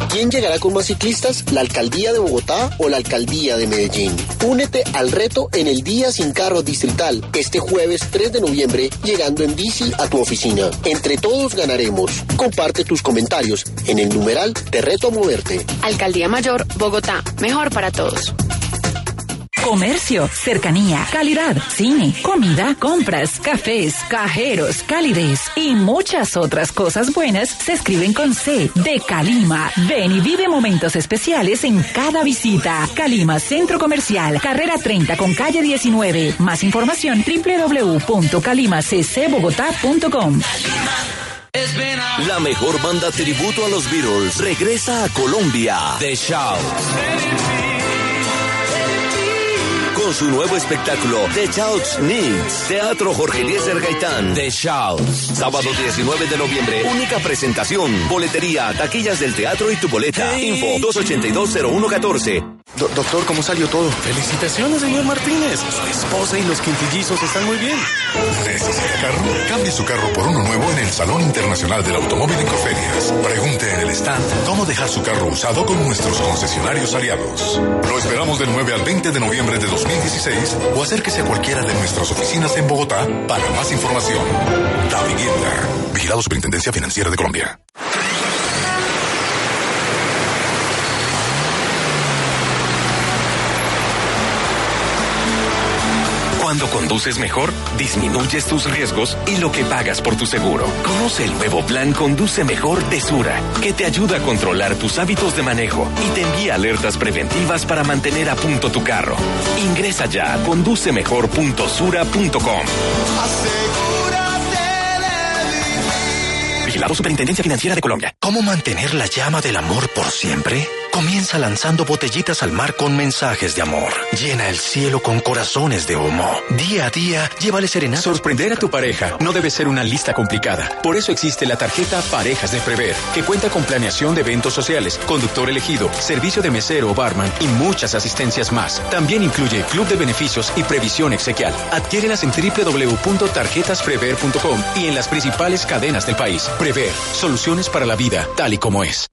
Speaker 35: ¿Quién llegará con más ciclistas? ¿La alcaldía de Bogotá o la alcaldía de Medellín? Únete al reto en el Día Sin Carro Distrital, este jueves 3 de noviembre, llegando en bici a tu oficina. Entre todos ganaremos. Comparte tus comentarios en el numeral Te Reto a Moverte.
Speaker 36: Alcaldía Mayor, Bogotá. Mejor para todos.
Speaker 34: Comercio, cercanía, calidad, cine, comida, compras, cafés, cajeros, calidez y muchas otras cosas buenas se escriben con C de Calima. Ven y vive momentos especiales en cada visita. Calima Centro Comercial, carrera 30 con calle 19. Más información www.calimaccbogotá.com.
Speaker 11: La mejor banda tributo a los Beatles regresa a Colombia. The Shout. Con su nuevo espectáculo, The Shouts Needs, Teatro Jorge Eliezer Gaitán, The Shouts. Sábado 19 de noviembre, única presentación, boletería, taquillas del teatro y tu boleta. Info 2820114.
Speaker 37: Doctor, ¿cómo salió todo? Felicitaciones, señor Martínez. Su esposa y los quintillizos están muy bien.
Speaker 38: ¿Necesita carro? Cambie su carro por uno nuevo en el Salón Internacional del Automóvil en Coferias. Pregunte en el stand cómo dejar su carro usado con nuestros concesionarios aliados. Lo esperamos del 9 al 20 de noviembre de 2016 o acérquese a cualquiera de nuestras oficinas en Bogotá para más información. Da Vivienda. Vigilado Superintendencia Financiera de Colombia.
Speaker 39: Cuando conduces mejor, disminuyes tus riesgos y lo que pagas por tu seguro. Conoce el nuevo plan Conduce Mejor de Sura, que te ayuda a controlar tus hábitos de manejo y te envía alertas preventivas para mantener a punto tu carro. Ingresa ya a conducemejor.sura.com. Vigilado Superintendencia Financiera de Colombia.
Speaker 40: ¿Cómo mantener la llama del amor por siempre? Comienza lanzando botellitas al mar con mensajes de amor. Llena el cielo con corazones de humo. Día a día, llévale serenata.
Speaker 24: Sorprender a tu pareja no debe ser una lista complicada. Por eso existe la tarjeta Parejas de Prever, que cuenta con planeación de eventos sociales, conductor elegido, servicio de mesero o barman y muchas asistencias más. También incluye club de beneficios y previsión exequial. Adquiérelas en www.tarjetasprever.com y en las principales cadenas del país. Prever, soluciones para la vida tal y como es.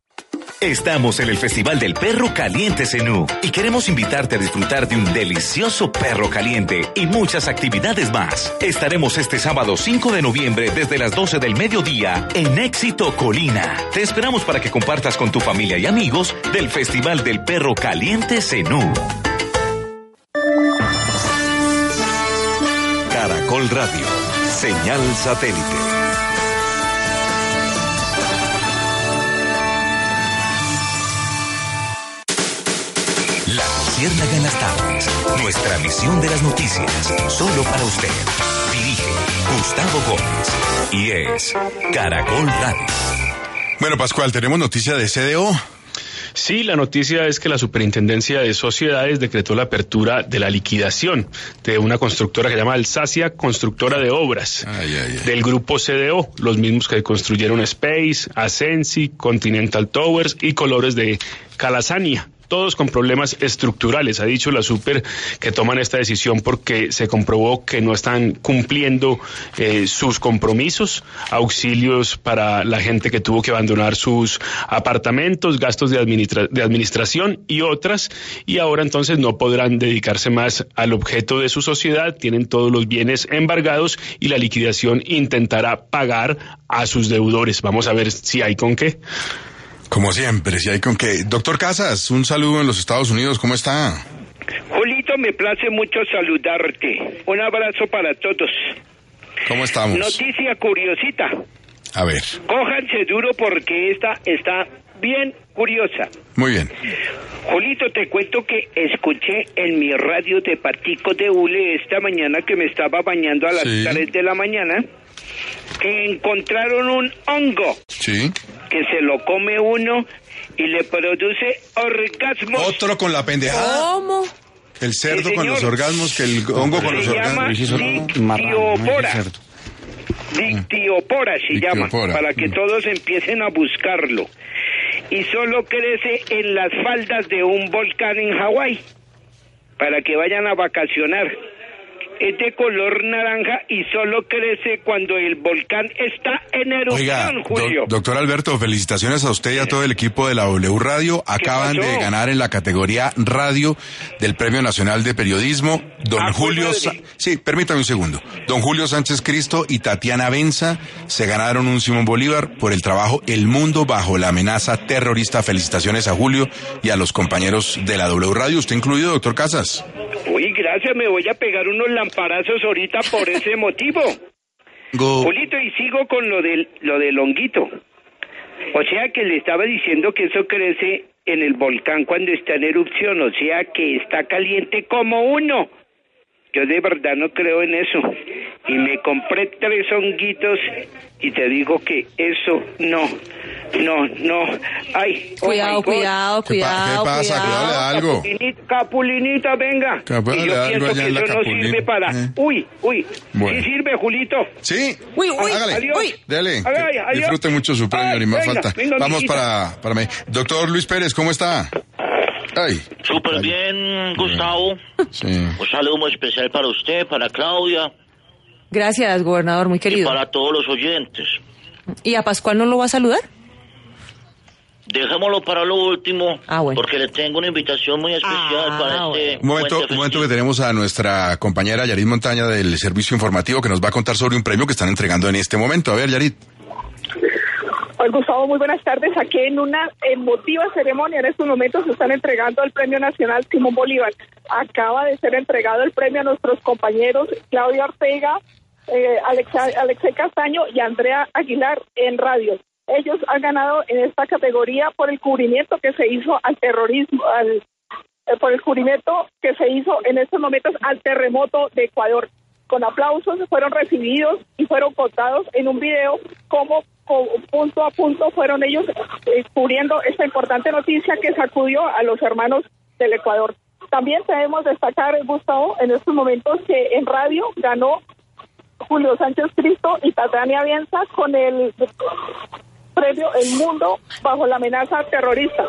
Speaker 2: Estamos en el Festival del Perro Caliente Zenú y queremos invitarte a disfrutar de un delicioso perro caliente y muchas actividades más. Estaremos este sábado 5 de noviembre desde las 12 del mediodía en Éxito Colina. Te esperamos para que compartas con tu familia y amigos del Festival del Perro Caliente Zenú.
Speaker 41: Caracol Radio. Señal satélite.
Speaker 42: Luciérnaga en las tardes. Nuestra misión de las noticias. Solo para usted. Dirige Gustavo Gómez. Y es Caracol Radio.
Speaker 15: Bueno, Pascual, tenemos noticia de CDO.
Speaker 14: Sí, la noticia es que la Superintendencia de Sociedades decretó la apertura de la liquidación de una constructora que se llama Alsacia Constructora de Obras del grupo CDO, los mismos que construyeron Space, Ascensi, Continental Towers y Colores de Calasania todos con problemas estructurales. Ha dicho la Super que toman esta decisión porque se comprobó que no están cumpliendo eh, sus compromisos, auxilios para la gente que tuvo que abandonar sus apartamentos, gastos de, administra de administración y otras, y ahora entonces no podrán dedicarse más al objeto de su sociedad, tienen todos los bienes embargados y la liquidación intentará pagar a sus deudores. Vamos a ver si hay con qué.
Speaker 15: Como siempre, si hay con qué. Doctor Casas, un saludo en los Estados Unidos, ¿cómo está?
Speaker 43: Julito, me place mucho saludarte. Un abrazo para todos.
Speaker 15: ¿Cómo estamos?
Speaker 43: Noticia curiosita.
Speaker 15: A ver,
Speaker 43: Cójanse duro porque esta está bien curiosa.
Speaker 15: muy bien.
Speaker 43: Julito, te cuento que escuché en mi radio de Patico de Hule esta mañana que me estaba bañando a las
Speaker 15: Sí.
Speaker 43: 3 de la mañana que encontraron un hongo
Speaker 15: Sí.
Speaker 43: que se lo come uno y le produce orgasmos.
Speaker 15: Otro con la pendejada.
Speaker 25: ¿Cómo?
Speaker 15: El cerdo
Speaker 43: Sí,
Speaker 15: con los orgasmos, que el hongo con los
Speaker 43: Se llama
Speaker 15: orgasmos.
Speaker 43: dictiopora. Dictiopora se llama, para que todos empiecen a buscarlo. Y solo crece en las faldas de un volcán en Hawái, para que vayan a vacacionar. Es de color naranja y solo crece cuando el volcán está en
Speaker 15: Oiga,
Speaker 43: erupción, Julio.
Speaker 15: do- doctor Alberto, felicitaciones a usted y a todo el equipo de la W Radio. Acaban de ganar en la categoría radio del Premio Nacional de Periodismo. Don
Speaker 43: Ah,
Speaker 15: Julio. Sa- sí, permítame un segundo. Don Julio Sánchez Cristo y Tatiana Benza se ganaron un Simón Bolívar por el trabajo El Mundo bajo la amenaza terrorista. Felicitaciones a Julio y a los compañeros de la W Radio. Usted incluido, doctor Casas.
Speaker 43: Uy, gracias, me voy a pegar unos lamparazos ahorita por ese motivo.
Speaker 15: Go-
Speaker 43: Julito, y sigo con lo del, lo del honguito. O sea que le estaba diciendo que eso crece en el volcán cuando está en erupción, o sea que está caliente como uno. Yo de verdad no creo en eso. Y me compré tres honguitos y te digo que eso no, no, no. Ay, oh
Speaker 25: Cuidado, cuidado,
Speaker 15: ¿Qué, pa-
Speaker 25: cuidado,
Speaker 15: qué pasa?
Speaker 25: cuidado.
Speaker 15: Cuidado, algo.
Speaker 43: Capulinita, Capulinita, venga.
Speaker 15: Capulina,
Speaker 43: y yo pienso que eso no sirve para...
Speaker 15: Eh.
Speaker 43: Uy, uy.
Speaker 15: Bueno.
Speaker 43: Sí sirve, Julito.
Speaker 15: Sí.
Speaker 25: Uy, uy,
Speaker 15: Hágale.
Speaker 43: adiós.
Speaker 25: uy.
Speaker 15: Dele.
Speaker 43: Ay, adiós.
Speaker 15: Disfrute mucho su premio, ni más
Speaker 43: venga,
Speaker 15: falta.
Speaker 43: venga,
Speaker 15: Vamos para, para mí. Doctor Luis Pérez, ¿cómo está? Ay.
Speaker 28: Súper bien, Gustavo.
Speaker 15: Sí.
Speaker 28: Un saludo muy especial para usted, para Claudia
Speaker 25: Gracias, gobernador, muy
Speaker 28: y
Speaker 25: querido.
Speaker 28: para todos los oyentes.
Speaker 25: ¿Y a Pascual no lo va a saludar?
Speaker 28: Dejémoslo para lo último,
Speaker 25: Ah, bueno.
Speaker 28: porque le tengo una invitación muy especial
Speaker 25: Ah,
Speaker 28: para este
Speaker 15: Un momento, un momento que tenemos a nuestra compañera Yarit Montaña del Servicio Informativo que nos va a contar sobre un premio que están entregando en este momento. A ver, Yarit.
Speaker 44: Hola Gustavo, muy buenas tardes. Aquí en una emotiva ceremonia en estos momentos se están entregando el Premio Nacional Simón Bolívar. Acaba de ser entregado el premio a nuestros compañeros Claudia Ortega, eh, Alexei Castaño y Andrea Aguilar en radio. Ellos han ganado en esta categoría por el cubrimiento que se hizo al terrorismo, al, eh, por el cubrimiento que se hizo en estos momentos al terremoto de Ecuador. Con aplausos fueron recibidos y fueron contados en un video como co- punto a punto fueron ellos eh, cubriendo esta importante noticia que sacudió a los hermanos del Ecuador. También debemos destacar, Gustavo, en estos momentos que en radio ganó Julio Sánchez Cristo y Tatiana Bienza con el premio El Mundo bajo la amenaza terrorista.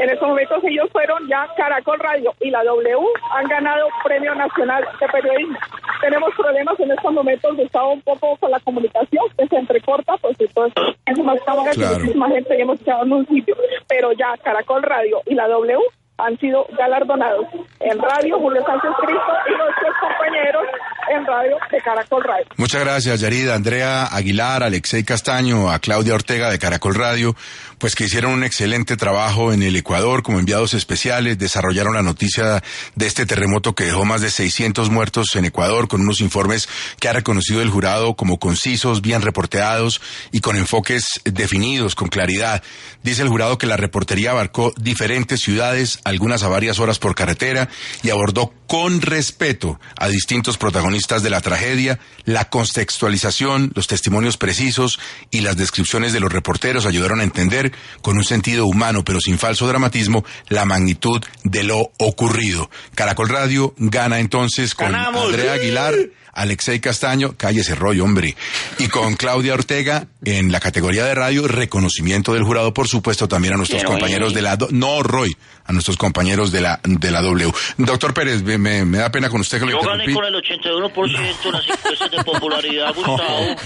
Speaker 44: En estos momentos ellos fueron ya Caracol Radio y la W han ganado Premio Nacional de Periodismo. Tenemos problemas en estos momentos, Gustavo, un poco con la comunicación, que se entrecorta, pues entonces es más cámaras y
Speaker 15: Claro.
Speaker 44: muchísima gente y hemos quedado en un sitio. Pero ya Caracol Radio y la W han sido galardonados en radio, Julio Sánchez Cristo y nuestros compañeros en radio de Caracol Radio.
Speaker 15: Muchas gracias, Yarida, Andrea Aguilar, Alexei Castaño, a Claudia Ortega de Caracol Radio, pues que hicieron un excelente trabajo en el Ecuador como enviados especiales, desarrollaron la noticia de este terremoto que dejó más de 600 muertos en Ecuador con unos informes que ha reconocido el jurado como concisos, bien reporteados y con enfoques definidos, con claridad. Dice el jurado que la reportería abarcó diferentes ciudades, algunas a varias horas por carretera y abordó con respeto a distintos protagonistas de la tragedia, la contextualización, los testimonios precisos y las descripciones de los reporteros ayudaron a entender con un sentido humano pero sin falso dramatismo la magnitud de lo ocurrido. Caracol Radio gana entonces con
Speaker 28: ¡Ganamos!
Speaker 15: Andrea Aguilar. Alexei Castaño, cállese rollo, hombre. Y con Claudia Ortega en la categoría de radio, reconocimiento del jurado, por supuesto, también a nuestros
Speaker 28: Pero,
Speaker 15: compañeros
Speaker 28: eh.
Speaker 15: de la... do- No, Roy, a nuestros compañeros de la, de la W. Doctor Pérez, me, me- me da pena con usted que lo
Speaker 28: Yo gané
Speaker 15: interrumpí.
Speaker 28: con el 81% en las encuestas de popularidad, Gustavo.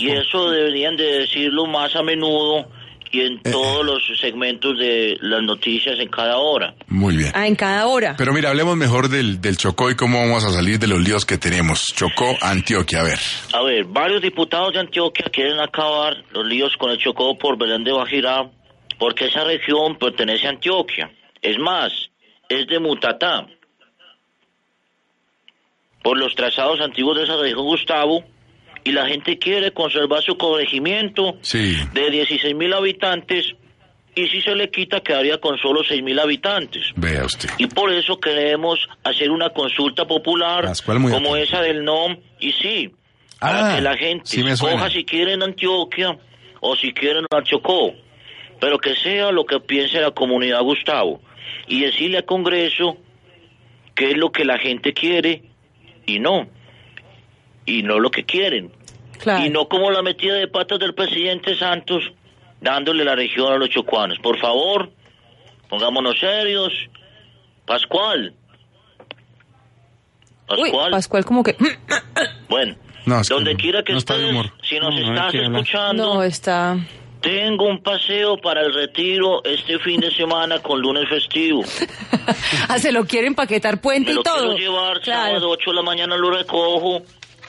Speaker 28: Y eso deberían de decirlo más a menudo y en todos los segmentos de las noticias en cada hora.
Speaker 15: Muy bien.
Speaker 25: Ah, en cada hora.
Speaker 15: Pero mira, hablemos mejor del, del Chocó y cómo vamos a salir de los líos que tenemos. Chocó, Antioquia, a ver.
Speaker 28: A ver, varios diputados de Antioquia quieren acabar los líos con el Chocó por Belén de Bajirá porque esa región pertenece a Antioquia. Es más, es de Mutatá. Por los trazados antiguos de esa región, Gustavo, y la gente quiere conservar su corregimiento
Speaker 15: Sí.
Speaker 28: de 16 mil habitantes y si se le quita quedaría con solo 6 mil habitantes.
Speaker 15: Vea usted.
Speaker 28: Y por eso queremos hacer una consulta popular como
Speaker 15: atento.
Speaker 28: esa del NOM y sí, para
Speaker 15: Ah,
Speaker 28: que la gente
Speaker 15: sí
Speaker 28: escoja si quieren Antioquia o si quieren Chocó, pero que sea lo que piense la comunidad Gustavo y decirle al Congreso qué es lo que la gente quiere y no, y no lo que quieren. Y no como la metida de patas del presidente Santos dándole la región a los chocuanos. Por favor, pongámonos serios. Pascual.
Speaker 25: Uy,
Speaker 28: Pascual.
Speaker 25: Pascual como que...
Speaker 28: Bueno,
Speaker 15: No, es que
Speaker 28: donde
Speaker 15: no-
Speaker 28: quiera que
Speaker 15: no
Speaker 28: estés, si nos
Speaker 15: No,
Speaker 28: estás escuchando,
Speaker 25: No, está...
Speaker 28: tengo un paseo para el retiro este fin de semana con lunes festivo.
Speaker 25: Ah, se lo quiere empaquetar puente
Speaker 28: Me lo
Speaker 25: y todo.
Speaker 28: quiero llevar
Speaker 25: Claro.
Speaker 28: sábado 8 de la mañana, lo recojo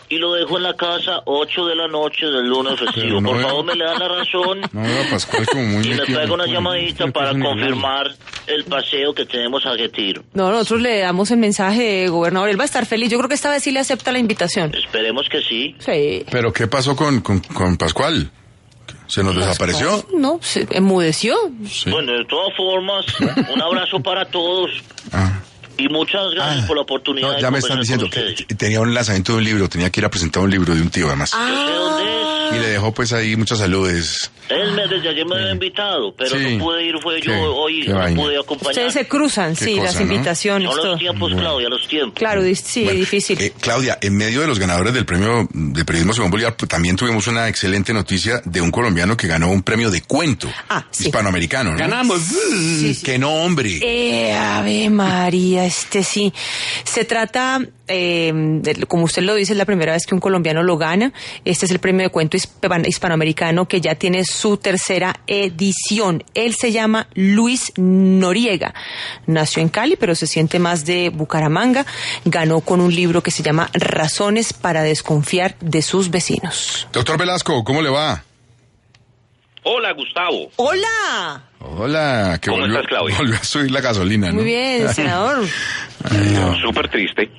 Speaker 28: y lo dejo en la casa 8 de la noche del lunes festivo.
Speaker 15: no
Speaker 28: Por favor, me le dan la razón.
Speaker 15: No Pascual como muy
Speaker 28: Y me traigo una llamadita para confirmar el paseo que tenemos a retiro.
Speaker 25: No, nosotros le damos el mensaje, gobernador. Él va a estar feliz. Yo creo que esta vez sí le acepta la invitación.
Speaker 28: Esperemos que sí.
Speaker 25: Sí.
Speaker 15: Pero ¿qué pasó con, con, con Pascual? ¿Se nos desapareció?
Speaker 25: No, se enmudeció.
Speaker 28: Bueno, de todas formas, un abrazo para todos. Y muchas gracias por la oportunidad
Speaker 15: Ah. No,
Speaker 28: de
Speaker 15: ya me están diciendo que tenía un lanzamiento de un libro, tenía que ir a presentar un libro de un tío además.
Speaker 28: Ah.
Speaker 15: Y le dejó pues ahí muchos saludos.
Speaker 28: Él me, desde ayer me había invitado, pero
Speaker 15: Sí.
Speaker 28: no pude ir, fue yo
Speaker 15: Qué-
Speaker 28: hoy,
Speaker 15: qué
Speaker 28: no
Speaker 15: vaina.
Speaker 28: pude acompañar.
Speaker 25: Ustedes se cruzan, sí,
Speaker 15: cosa,
Speaker 25: las
Speaker 15: ¿no?
Speaker 25: invitaciones.
Speaker 28: Son los tiempos, Claudia, los tiempos.
Speaker 25: Claro, sí, difícil.
Speaker 15: Eh, Claudia, en medio de los ganadores del premio de periodismo Simón Bolívar, pues, también tuvimos una excelente noticia de un colombiano que ganó un premio de cuento hispanoamericano. ¿no?
Speaker 25: Ganamos. Sí, sí.
Speaker 15: Que no, hombre.
Speaker 25: Eh, Ave María, este sí. Se trata, eh, de- como usted lo dice, es la primera vez que un colombiano lo gana. Este es el premio de cuento hispan- hispanoamericano que ya tiene su tercera edición. Él se llama Luis Noriega. Nació en Cali, pero se siente más de Bucaramanga. Ganó con un libro que se llama Razones para desconfiar de sus vecinos.
Speaker 15: Doctor Velasco, ¿cómo le va?
Speaker 28: Hola, Gustavo.
Speaker 25: ¡Hola!
Speaker 15: Hola, que
Speaker 28: ¿Cómo
Speaker 15: volvió,
Speaker 28: estás, Claudia?
Speaker 15: volvió a subir la gasolina, ¿no?
Speaker 25: Muy bien, senador.
Speaker 28: Súper triste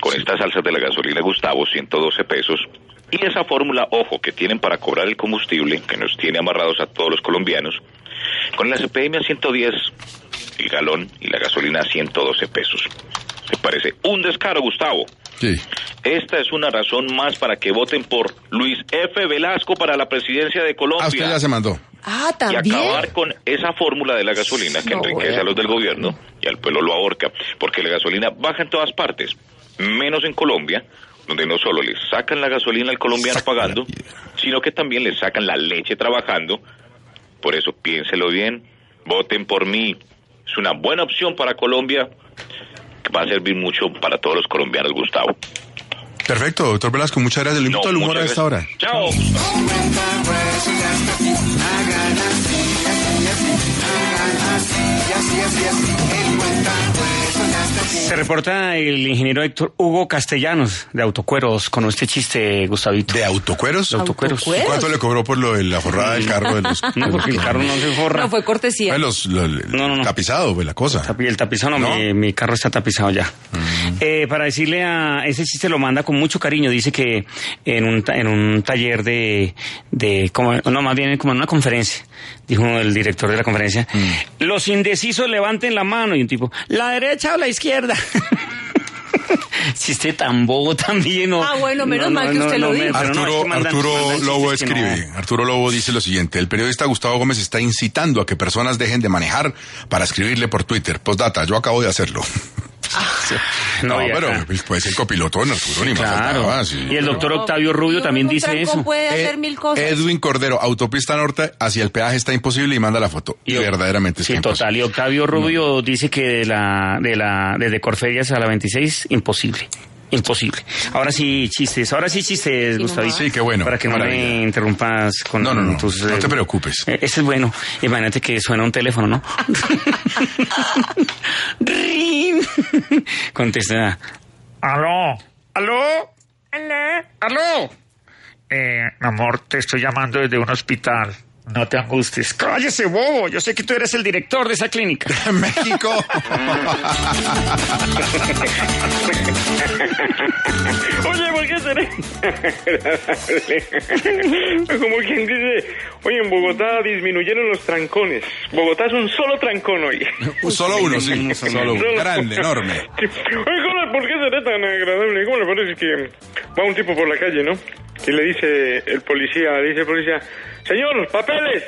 Speaker 28: con estas alzas de la gasolina, Gustavo, 112 pesos. Y esa fórmula, ojo, que tienen para cobrar el combustible, que nos tiene amarrados a todos los colombianos, con la CPM a 110 el galón y la gasolina a 112 pesos. ¿Te parece un descaro, Gustavo?
Speaker 15: Sí.
Speaker 28: Esta es una razón más para que voten por Luis F. Velasco para la presidencia de Colombia.
Speaker 15: Ah, usted ya se mandó.
Speaker 25: Ah,
Speaker 28: y acabar con esa fórmula de la gasolina que
Speaker 25: No,
Speaker 28: enriquece
Speaker 25: bueno.
Speaker 28: a los del gobierno y al pueblo lo ahorca, porque la gasolina baja en todas partes, menos en Colombia, donde no solo le sacan la gasolina al colombiano pagando, sino que también le sacan la leche trabajando. Por eso piénselo bien, voten por mí. Es una buena opción para Colombia, que va a servir mucho para todos los colombianos, Gustavo.
Speaker 15: Perfecto, doctor Velasco, muchas gracias. Le invito
Speaker 28: No,
Speaker 15: al humor a esta hora.
Speaker 28: Gracias. Chao.
Speaker 29: Se reporta el ingeniero Héctor Hugo Castellanos de Autocueros con este chiste, Gustavito.
Speaker 15: ¿De autocueros?
Speaker 29: De autocueros.
Speaker 25: ¿Autocueros?
Speaker 15: ¿Cuánto le cobró por lo de la forrada del carro de los...
Speaker 29: No, porque el carro no se forra.
Speaker 25: No, fue cortesía.
Speaker 15: Los, lo- el
Speaker 29: No, no, no.
Speaker 15: tapizado, pues la cosa.
Speaker 29: El tapizado, no,
Speaker 15: ¿No?
Speaker 29: Mi, mi carro está tapizado ya. Eh, para decirle a ese chiste lo manda con mucho cariño. Dice que en un, ta- en un taller de, de como, no, más bien como en una conferencia, dijo el director de la conferencia, los indecisos levanten la mano y un tipo, la derecha o la izquierda. chiste tan bobo también. no-
Speaker 25: Ah, bueno, menos mal que usted lo dijo.
Speaker 15: Arturo,
Speaker 29: mandan-
Speaker 15: Arturo
Speaker 29: mandan
Speaker 15: Lobo escribe, Arturo Lobo dice lo siguiente, el periodista Gustavo Gómez está incitando a que personas dejen de manejar para escribirle por Twitter. Postdata, yo acabo de hacerlo. no,
Speaker 29: No, y
Speaker 15: pero pues, puede ser copiloto en Arturo, ni más
Speaker 29: Claro.
Speaker 15: faltaba, sí.
Speaker 29: Y el doctor Octavio Rubio también dice eso.
Speaker 25: puede
Speaker 15: Ed-
Speaker 25: hacer mil cosas.
Speaker 15: Edwin Cordero, autopista norte, hacia el peaje está imposible y manda la foto. Y, verdaderamente
Speaker 29: Sí,
Speaker 15: está imposible.
Speaker 29: total. Y Octavio Rubio dice que de la, de la, desde Corferias a la 26, imposible. Imposible. Ahora sí, chistes. Ahora sí, chistes, Gustavito.
Speaker 15: Sí, qué bueno,
Speaker 29: Para que no me interrumpas con
Speaker 15: No, no, no,
Speaker 29: tus...
Speaker 15: no
Speaker 29: eh,
Speaker 15: te preocupes.
Speaker 29: eh, Ese es bueno. Imagínate que suena un teléfono, ¿no? Contesta.
Speaker 45: Aló, aló, aló, aló. Eh, mi amor, te estoy llamando desde un hospital.
Speaker 29: No te angusties. Cállese, bobo. Yo sé que tú eres el director de esa clínica.
Speaker 15: México.
Speaker 30: Oye, ¿por qué seré? Como quien dice, oye, en Bogotá disminuyeron los trancones. Bogotá es un solo trancón hoy.
Speaker 15: Solo uno, sí. Solo uno. Grande, enorme.
Speaker 30: Oye, ¿cómo- ¿por qué será tan agradable? ¿Cómo le parece que va un tipo por la calle, no? Y le dice el policía, le dice el policía, Señor, papeles.